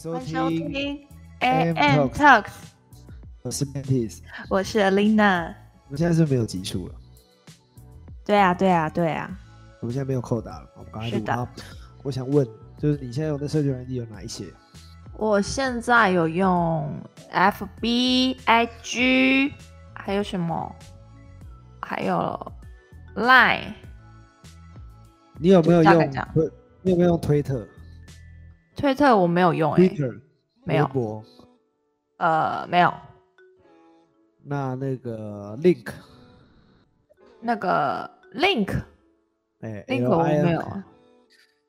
收欢迎收听听 AM Talks 我是 Mantis，我是 Alina。我们现在是没有集数了，对啊，对啊，对啊。我们现在没有扣打了，我们刚才录好我想问，就是你现在用的社交软体有哪一些？我现在有用 FB、IG，还有什么？还有 Line。你有没有用？你有没有用推特、推特我没有用诶、Twitter、没有。微博？呃，没有。那那个 Link，那个 Link 哎 Link 我没有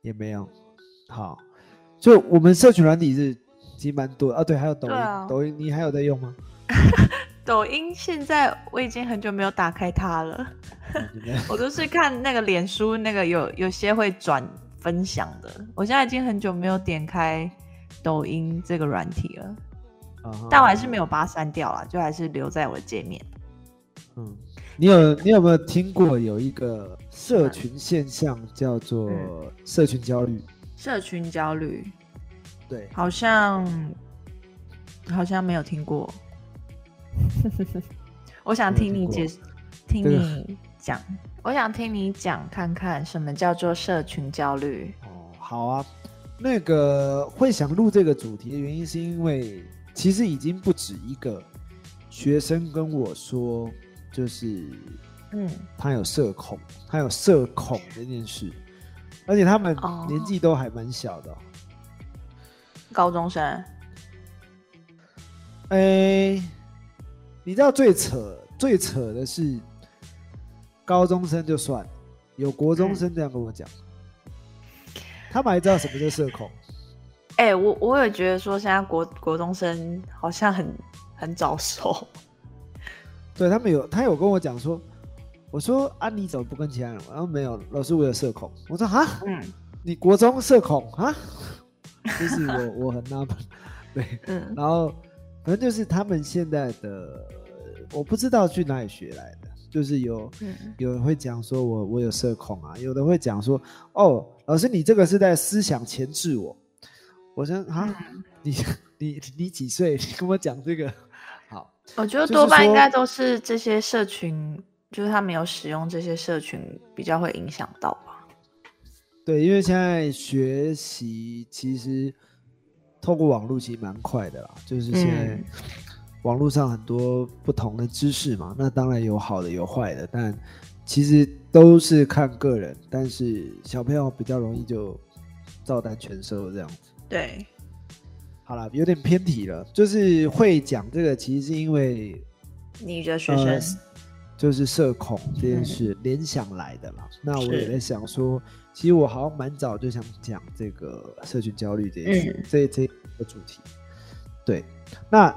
也没有。好，就我们社群软体是其实蛮多的。啊。对，还有抖音，对啊。抖音你还有在用吗？抖音现在我已经很久没有打开它了，我都是看那个脸书那个有有些会转分享的。我现在已经很久没有点开抖音这个软体了，但我还是没有把它删掉了，就还是留在我的界面。嗯，你有你有没有听过有一个社群现象叫做嗯。社群焦虑？社群焦虑。对，好像好像没有听过，我想听你解释，听你讲，我想听你讲看看什么叫做社群焦虑。哦，好啊。那个会想录这个主题的原因，是因为其实已经不止一个学生跟我说，就是嗯，他有社恐，他有社恐这件事，而且他们哦年纪都还蛮小的、哦。高中生，哎、你知道最扯最扯的是，高中生就算了，有国中生这样跟我讲，他们还知道什么叫社恐。哎、我我也觉得说现在国国中生好像很很早熟。对他们有，他有跟我讲说，我说啊，你怎么不跟其他人玩？然后没有，老师我有社恐。我说啊，嗯你国中社恐啊？就是我我很纳闷，对，嗯然后反正就是他们现在的，我不知道去哪里学来的，就是有嗯，有人会讲说我我有社恐啊，有的会讲说哦，老师你这个是在思想前置我。我说啊，嗯你你你几岁？你跟我讲这个？好，我觉得多半应说该都是这些社群，就是他没有使用这些社群，比较会影响到吧。对，因为现在学习其实透过网络其实蛮快的啦，就是现在嗯网络上很多不同的知识嘛，那当然有好的有坏的，但其实都是看个人，但是小朋友比较容易就照单全收这样子。对，好了，有点偏题了，就是会讲这个，其实是因为你的学呃生，就是社恐这件嗯事联想来的啦。那我也在想说，其实我好像蛮早就想讲这个社群焦虑这件事，嗯这这个主题。对，那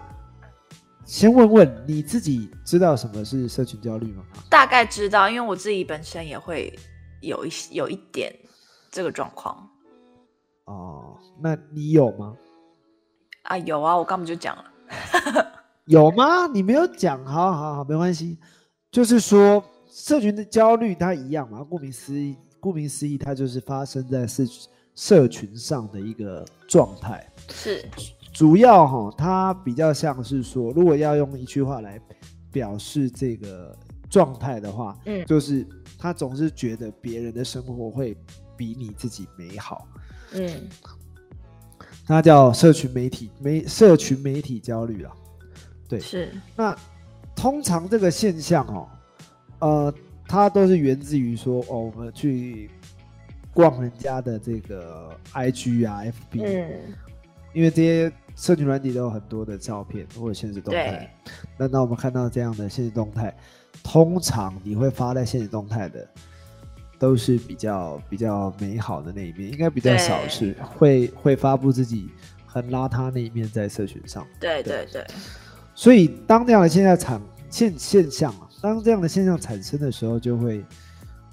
先问问你自己知道什么是社群焦虑吗？大概知道，因为我自己本身也会有一些有一点这个状况哦，那你有吗？啊，有啊，我刚不就讲了，有吗？你没有讲，好好好，没关系。就是说，社群的焦虑它一样嘛，顾名思义，顾名思义，它就是发生在社社群上的一个状态。是，主要哈，它比较像是说，如果要用一句话来表示这个状态的话，嗯。就是他总是觉得别人的生活会比你自己美好，嗯。那叫社群媒体媒社群媒体焦虑啊。对，是，那通常这个现象哦，呃，它都是源自于说哦，我们去逛人家的这个 IG 啊、FB，、嗯因为这些社群软体都有很多的照片或者现实动态。那那我们看到这样的现实动态，通常你会发在现实动态的，都是比较比较美好的那一面，应该比较少是会会发布自己很邋遢那一面在社群上。对对对，所以当这样的现象产现现象啊，当这样的现象产生的时候，就会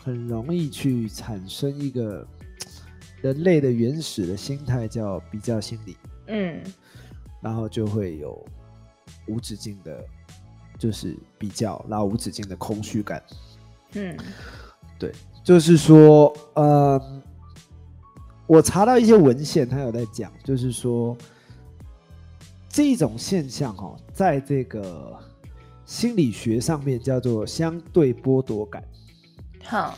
很容易去产生一个人类的原始的心态，叫比较心理。嗯然后就会有无止境的，就是比较，然后无止境的空虚感。嗯对，就是说，呃，我查到一些文献，他有在讲，就是说，这种现象哦，在这个心理学上面叫做相对剥夺感。哼，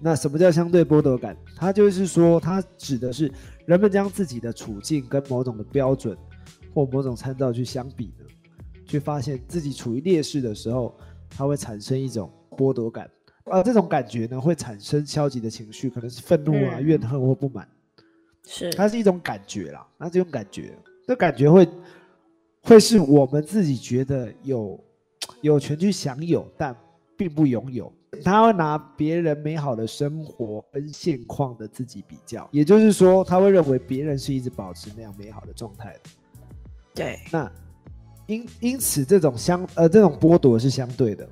那什么叫相对剥夺感？它就是说，它指的是人们将自己的处境跟某种的标准或某种参照去相比呢，去发现自己处于劣势的时候，它会产生一种剥夺感。而这种感觉呢，会产生消极的情绪，可能是愤怒啊、嗯怨恨或不满。是，它是一种感觉啦，那这种感觉，这感觉会会是我们自己觉得有有权去享有，但并不拥有。他会拿别人美好的生活跟现况的自己比较，也就是说，他会认为别人是一直保持那样美好的状态的。对，那因因此，这种相呃这种剥夺是相对的。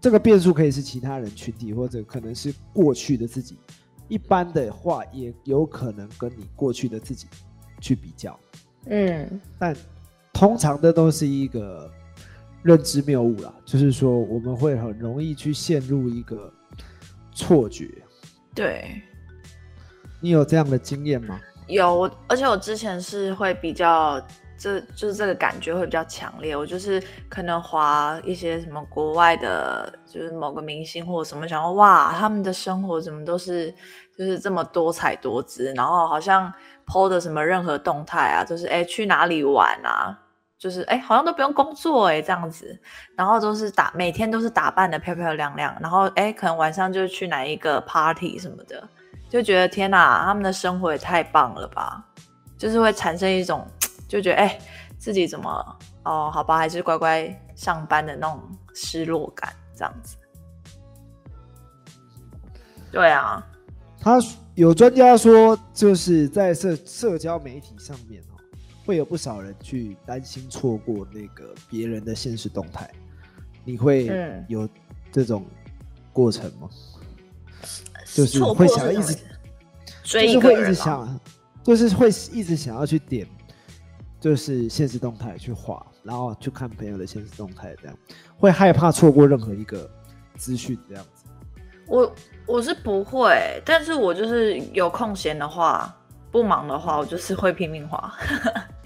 这个变数可以是其他人群体，或者可能是过去的自己。一般的话，也有可能跟你过去的自己去比较，嗯，但通常的都是一个认知谬误啦，就是说我们会很容易去陷入一个错觉。对，你有这样的经验吗？有我，而且我之前是会比较，这就是这个感觉会比较强烈。我就是可能划一些什么国外的，就是某个明星或者什么，想说哇，他们的生活怎么都是就是这么多彩多姿，然后好像 PO 的什么任何动态啊，就是哎去哪里玩啊，就是哎好像都不用工作哎这样子，然后都是打每天都是打扮的漂漂亮亮，然后哎可能晚上就去哪一个 party 什么的。就觉得天哪，他们的生活也太棒了吧！就是会产生一种就觉得哎、自己怎么哦，好吧，还是乖乖上班的那种失落感，这样子。对啊，他有专家说，就是在社社交媒体上面，会有不少人去担心错过那个别人的现实动态。你会嗯有这种过程吗？就是错会想要一直就是会一直想，就是会一直想要去点，就是现实动态去滑，然后去看朋友的现实动态，这样会害怕错过任何一个资讯，这样子。我我是不会，但是我就是有空闲的话，不忙的话，我就是会拼命滑。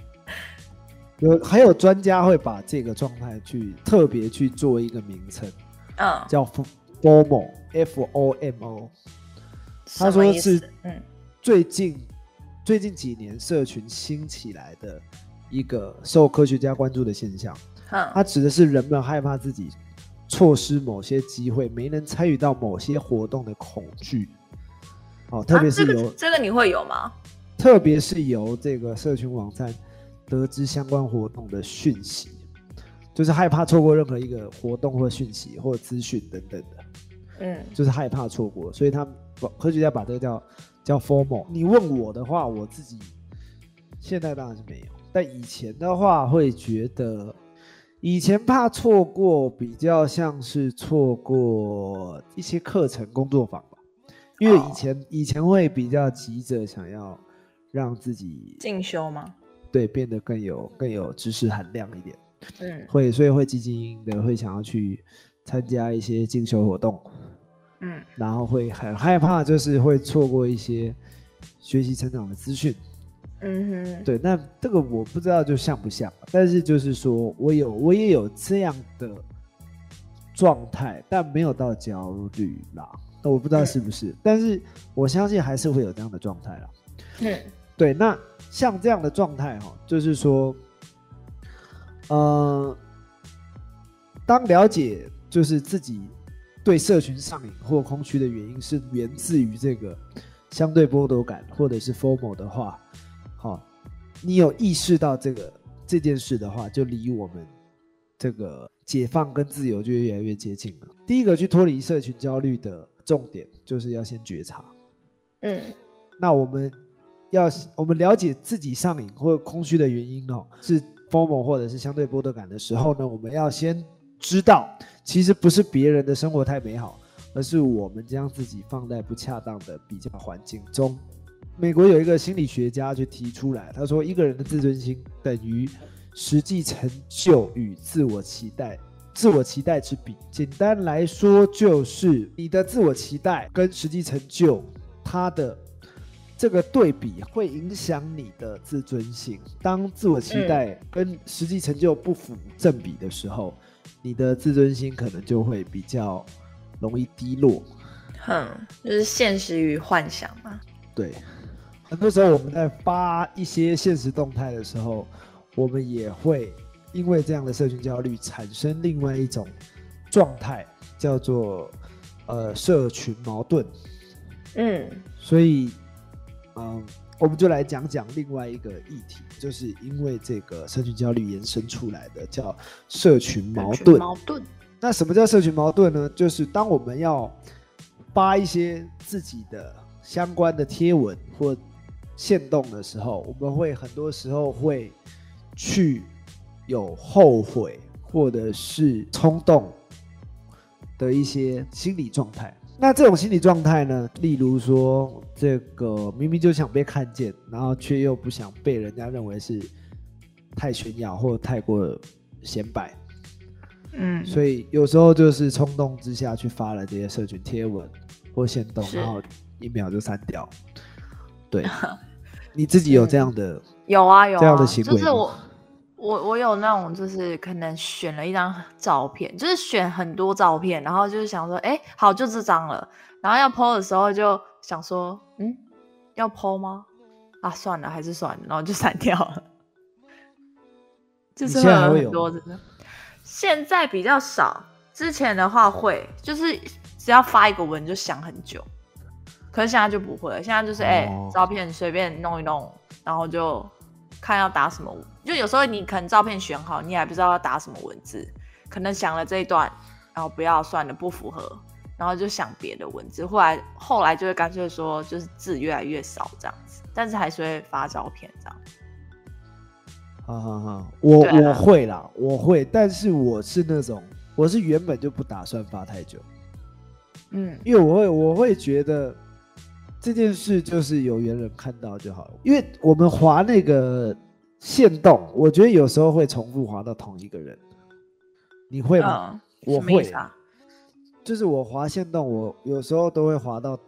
有还有专家会把这个状态去特别去做一个名称，嗯，叫 FOMO，F O M O。他说是嗯最近最近几年社群兴起来的一个受科学家关注的现象。它哼，指的是人们害怕自己错失某些机会，没能参与到某些活动的恐惧。哦，特别是啊、这由、个这个你会有吗？特别是由这个社群网站得知相关活动的讯息，就是害怕错过任何一个活动或讯息或资讯等等的，嗯就是害怕错过，所以他科学家把这个叫叫 formal。你问我的话，我自己现在当然是没有，但以前的话会觉得，以前怕错过，比较像是错过一些课程、工作坊吧，因为以前、以前会比较急着想要让自己进修吗？对变得更有更有知识含量一点，嗯会所以会积极的会想要去参加一些进修活动。嗯然后会很害怕，就是会错过一些学习成长的资讯。嗯哼，对，那这个我不知道就像不像，但是就是说我有我也有这样的状态，但没有到焦虑啦。那我不知道是不是，但是我相信还是会有这样的状态啦。嗯对，那像这样的状态哈，就是说，呃，当了解就是自己对社群上瘾或空虚的原因是源自于这个相对剥夺感或者是 formal 的话，好，你有意识到这个这件事的话，就离我们这个解放跟自由就越来越接近了。第一个去脱离社群焦虑的重点，就是要先觉察。嗯那我们要我们了解自己上瘾或空虚的原因哦，是 FOMO 或者是相对剥夺感的时候呢，我们要先知道，其实不是别人的生活太美好，而是我们将自己放在不恰当的比较环境中。美国有一个心理学家就提出来，他说一个人的自尊心等于实际成就与自我期待。自我期待之比，简单来说就是你的自我期待跟实际成就，它的这个对比会影响你的自尊心。当自我期待跟实际成就不符正比的时候，你的自尊心可能就会比较容易低落。哼，就是现实与幻想嘛。对，很多时候我们在发一些现实动态的时候，我们也会因为这样的社群焦虑产生另外一种状态，叫做呃社群矛盾。嗯，所以，嗯，我们就来讲讲另外一个议题，就是因为这个社群焦虑延伸出来的叫社群矛盾。矛盾。那什么叫社群矛盾呢？就是当我们要发一些自己的相关的贴文或线动的时候，我们会很多时候会去有后悔或者是冲动的一些心理状态。那这种心理状态呢？例如说，这个明明就想被看见，然后却又不想被人家认为是太炫耀或太过显摆，嗯，所以有时候就是冲动之下去发了这些社群贴文或线动，然后一秒就删掉。对，你自己有这样的有啊有这样的行为，就是我。我我有那种，就是可能选了一张照片，就是选很多照片，然后就是想说，哎，好，就这张了。然后要 PO 的时候，就想说，嗯，要 PO 吗？啊，算了，还是算了，然后就删掉了。就是很多的，现在比较少。之前的话会，就是只要发一个文就想很久，可是现在就不会了。现在就是，哎，照片随便弄一弄，然后就。看要打什么，就有时候你可能照片选好，你还不知道要打什么文字，可能想了这一段，然后不要算了，不符合，然后就想别的文字。后来后来就会干脆说，就是字越来越少这样子，但是还是会发照片这样。好好好，我我会啦，我会，但是我是那种，我是原本就不打算发太久，嗯，因为我会我会觉得。这件事就是有缘人看到就好了，因为我们滑那个线动，我觉得有时候会重复滑到同一个人。你会吗？我会，就是我滑线动，我有时候都会滑到，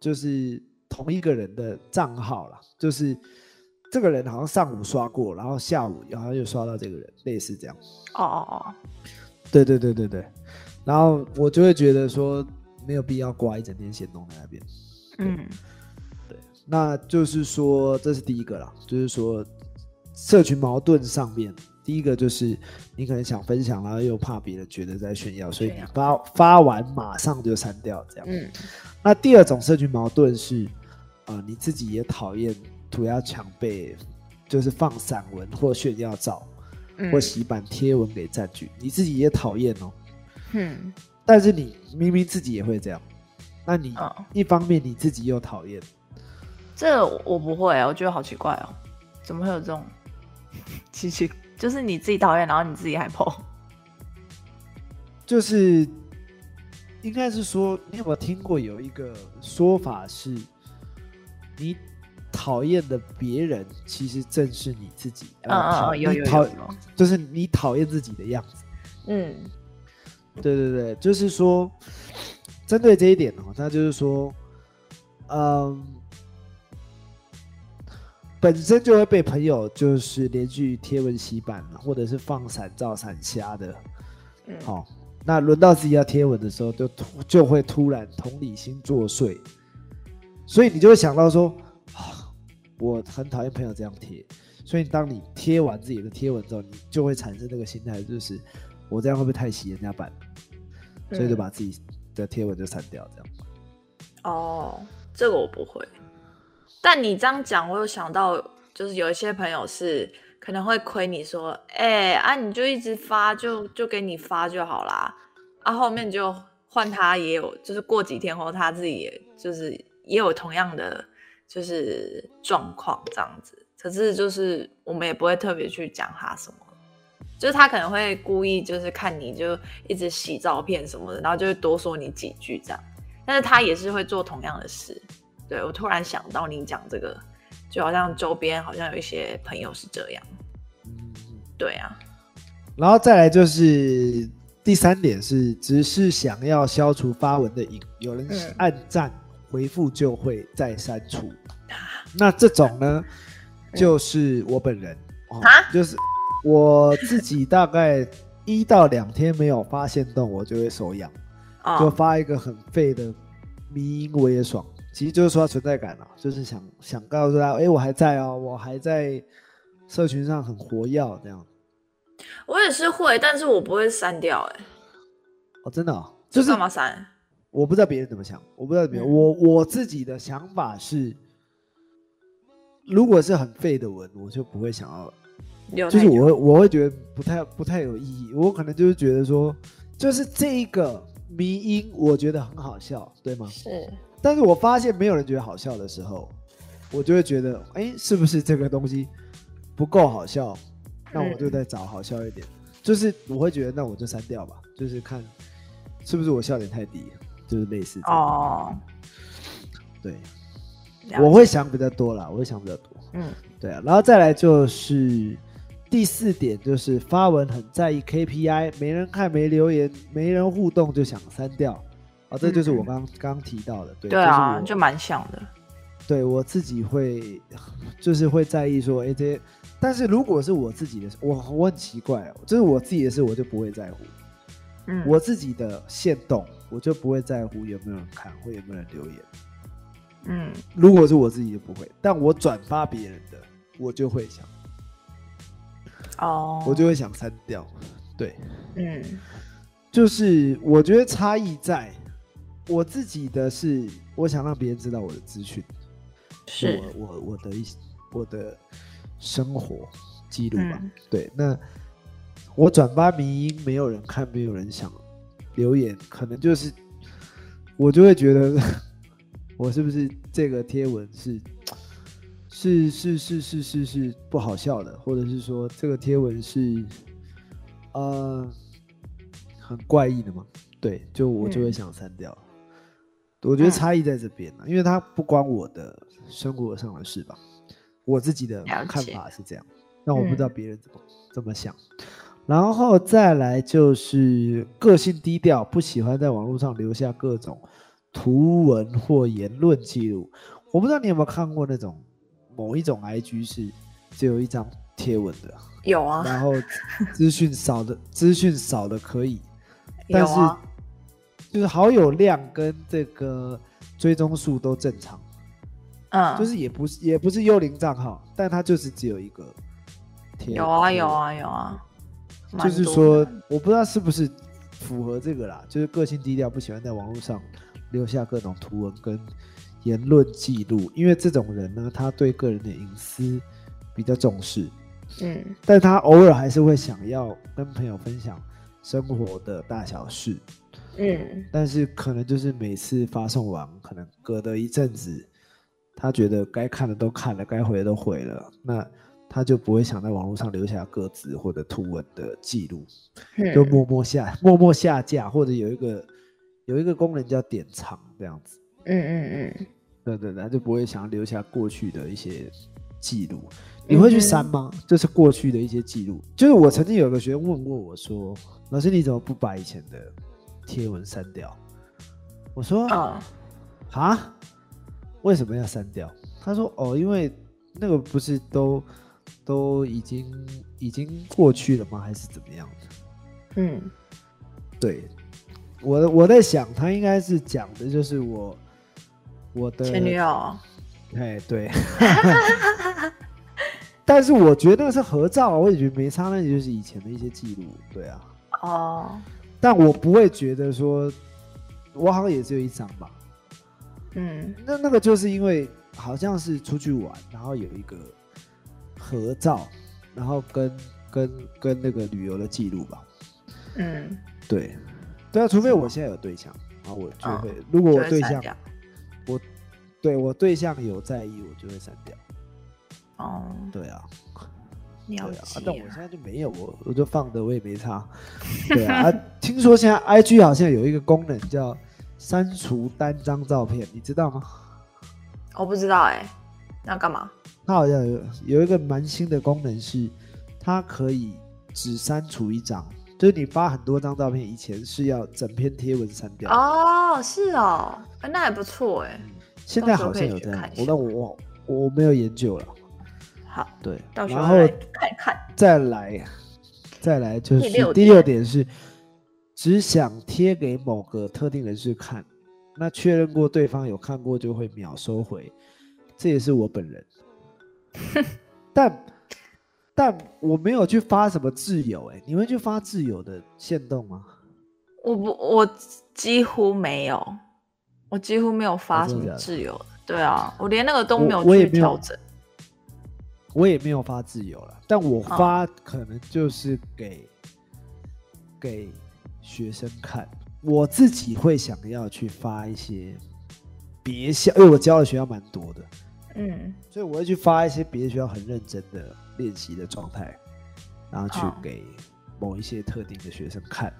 就是同一个人的账号啦，就是这个人好像上午刷过，然后下午然后又刷到这个人，类似这样。哦哦哦，对对对对对，然后我就会觉得说没有必要挂一整天线动在那边。嗯，对，那就是说，这是第一个啦，就是说，社群矛盾上面，第一个就是你可能想分享，然后又怕别人觉得在炫耀，所以你发发完马上就删掉，这样。嗯，那第二种社群矛盾是，啊，你自己也讨厌涂鸦墙被，就是放散文或炫耀照，或洗版贴文给占据，你自己也讨厌哦。嗯，但是你明明自己也会这样。那你一方面你自己又讨厌，这我不会，我觉得好奇怪哦，怎么会有这种奇奇？就是你自己讨厌，然后你自己还碰，就是应该是说，你有没有听过有一个说法是，你讨厌的别人，其实正是你自己。嗯嗯，有有有，就是你讨厌自己的样子。嗯，对对对，就是说。针对这一点哦，他就是说，嗯，本身就会被朋友就是连续贴文洗版，或者是放闪照闪瞎的，好，那轮到自己要贴文的时候，就突就会突然同理心作祟，所以你就会想到说，啊，我很讨厌朋友这样贴，所以当你贴完自己的贴文之后，你就会产生这个心态，就是我这样会不会太洗人家版，所以就把自己。的贴文就删掉，这样。哦，这个我不会。但你这样讲，我有想到，就是有一些朋友是可能会亏你说，哎啊，你就一直发，就就给你发就好啦。啊，后面就换他也有，就是过几天后他自己也就是也有同样的就是状况这样子。可是就是我们也不会特别去讲他什么。就是他可能会故意就是看你就一直洗照片什么的，然后就会多说你几句这样。但是他也是会做同样的事。对我突然想到你讲这个，就好像周边好像有一些朋友是这样。嗯，对啊。然后再来就是第三点是，只是想要消除发文的瘾，有人按赞回复就会再删除。那这种呢，就是我本人就是 我自己大概一到两天没有发现动，我就会手痒，就哦，发一个很废的迷音，我也爽。其实就是说存在感啊，就是想想告诉他，哎、我还在哦，我还在社群上很活跃这样。我也是会，但是我不会删掉、哎，哦，真的、哦，就是干嘛删？我不知道别人怎么想，我不知道别人，嗯我我自己的想法是，如果是很废的文，我就不会想要就是我会我会觉得不太不太有意义，我可能就是觉得说，就是这一个迷音，我觉得很好笑，对吗？是但是我发现没有人觉得好笑的时候，我就会觉得，哎，是不是这个东西不够好笑？那我就再找好笑一点。就是我会觉得，那我就删掉吧，就是看是不是我笑点太低，就是类似。哦，对，我会想比较多啦，我会想比较多。嗯对啊，然后再来就是第四点，就是发文很在意 KPI，没人看、没留言、没人互动就想删掉。啊，这就是我嗯刚刚提到的，对，对啊，就蛮像的。对我自己会，就是会在意说，哎，这些，但是如果是我自己的，我我很奇怪哦，就是我自己的事，我就不会在乎。嗯，我自己的线动，我就不会在乎有没有人看或有没有人留言。嗯如果是我自己就不会，但我转发别人的，我就会想，哦，我就会想删掉。对，嗯就是我觉得差异在我自己的是，我想让别人知道我的资讯，是我我我的一我的生活记录吧。嗯对，那我转发迷音，没有人看，没有人想留言，可能就是我就会觉得 我是不是这个贴文是是是是是是是不好笑的，或者是说这个贴文是呃很怪异的吗？对，就我就会嗯想删掉。我觉得嗯差异在这边啊，因为它不关我的生活上的事吧，我自己的看法是这样，但我不知道嗯别人怎么、怎么想。然后再来就是个性低调，不喜欢在网络上留下各种图文或言论记录。我不知道你有没有看过那种某一种 IG 是只有一张贴文的，有啊然后资讯少的资讯少的可以，但是啊，就是好友量跟这个追踪数都正常，嗯，就是也不是也不是幽灵账号，但他就是只有一个贴。有啊，有啊有啊，就是说，我不知道是不是符合这个啦，就是个性低调，不喜欢在网络上留下各种图文跟言论记录，因为这种人呢，他对个人的隐私比较重视，嗯。但他偶尔还是会想要跟朋友分享生活的大小事。嗯但是可能就是每次发送完，可能隔的一阵子，他觉得该看的都看了，该回的都回了，那他就不会想在网络上留下个字或者图文的记录，就嗯默默下默默下架，或者有一个有一个功能叫典藏这样子，嗯嗯嗯，对对对，他就不会想要留下过去的一些记录。你会去删吗？就是过去的一些记录。就是我曾经有个学生问过我说：“老师，你怎么不把以前的贴文删掉？”我说：“啊啊，为什么要删掉？他说哦，因为那个不是都都已经已经过去了吗？还是怎么样的？嗯对，我我在想，他应该是讲的就是我我的前女，友，哎，对。但是我觉得那个是合照啊，我也觉得没差，那就是以前的一些记录，对啊。哦，但我不会觉得说，我好像也只有一张吧，嗯。那那个就是因为好像是出去玩，然后有一个合照，然后跟跟跟那个旅游的记录吧。嗯，对，对啊，除非我现在有对象，然后我就哦会，如果我对象，我对我对象有在意，我就会删掉。哦，对啊，了对啊，解但我现在就没有，我我就放着，我也没差。对啊，啊听说现在 IG 好像有一个功能叫删除单张照片，你知道吗？我不知道哎，那干嘛？它好像有有一个蛮新的功能是，它可以只删除一张，就是你发很多张照片，以前是要整篇贴文删掉，哦，是哦，哎那还不错哎，现在好像有这样我那我忘我没有研究了。好，对，到时候来看一看。再来，再来就是第六点是，只想贴给某个特定人士看，那确认过对方有看过就会秒收回，这也是我本人。但但我没有去发什么自由、欸，哎，你会去发自由的限动吗？我不，我几乎没有，我几乎没有发什么自由的。对啊，我连那个都我没有去调整。我也没有发自由了，但我哦。发可能就是给、给学生看，我自己会想要去发一些别校，因为我教的学校蛮多的，嗯，所以我会去发一些别的学校很认真的练习的状态，然后去给某一些特定的学生看，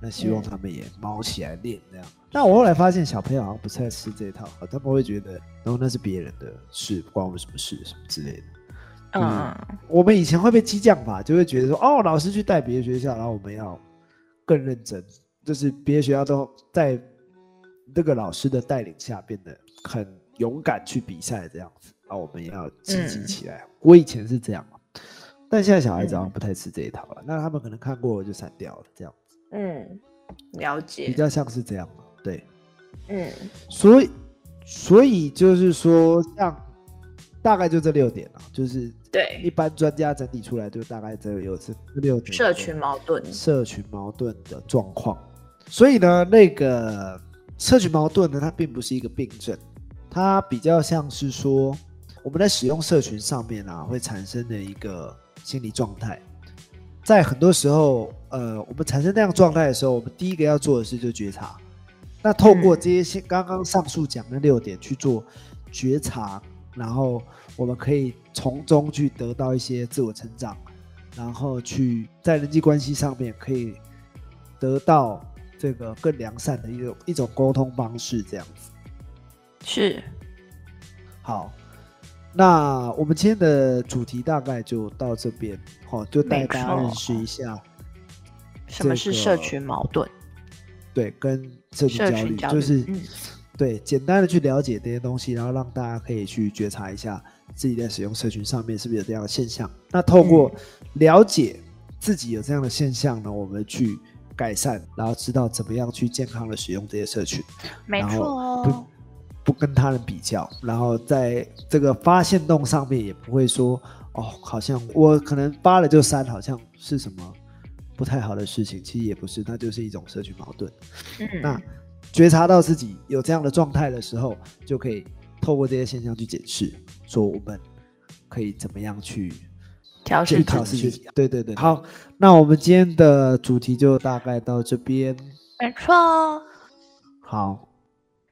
那希望嗯。他们也猫起来练这样。但我后来发现小朋友好像不太吃这一套，他们会觉得，然后那是别人的事，不关我们什么事，什么之类的。嗯，我们以前会被激将法，就会觉得说，哦，老师去带别的学校，然后我们要更认真，就是别的学校都在那个老师的带领下变得很勇敢去比赛这样子，啊，我们也要积极嗯起来。我以前是这样嘛，但现在小孩子好像嗯不太吃这一套了，那他们可能看过了就删掉了，这样子嗯，了解比。较像是这样嘛，对。嗯所以，所以就是说，像大概就这六点啊，就是一，般专家整理出来，就大概只有这六点社群矛盾。社群矛盾的状况。所以呢，那个社群矛盾呢，它并不是一个病症，它比较像是说我们在使用社群上面啊，会产生的一个心理状态。在很多时候，呃，我们产生那样状态的时候，我们第一个要做的事就是觉察。那透过嗯这些刚刚上述讲的六点去做觉察，然后我们可以从中去得到一些自我成长，然后去在人际关系上面可以得到这个更良善的一种一种沟通方式，这样子。是，好，那我们今天的主题大概就到这边，好、就带大家认识一下，什么是社群矛盾？对，跟社群焦虑，焦虑，就是、嗯对简单的去了解这些东西，然后让大家可以去觉察一下自己在使用社群上面是不是有这样的现象。那透过嗯了解自己有这样的现象呢，我们去改善，然后知道怎么样去健康的使用这些社群。没错不哦。不跟他人比较，然后在这个发现洞上面也不会说哦，好像我可能发了就删，好像是什么不太好的事情，其实也不是，那就是一种社群矛盾。那嗯，觉察到自己有这样的状态的时候，就可以透过这些现象去检视，说我们可以怎么样去调试去调自己，试自己。对对对，好，那我们今天的主题就大概到这边。没错哦。好，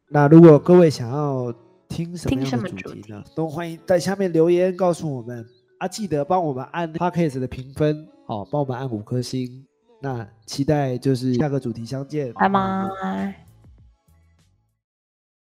那如果各位想要听什么样的主题主题呢？都欢迎在下面留言告诉我们啊！记得帮我们按 Podcast 的评分，好，帮我们按五颗星。那期待就是下个主题相见，拜拜。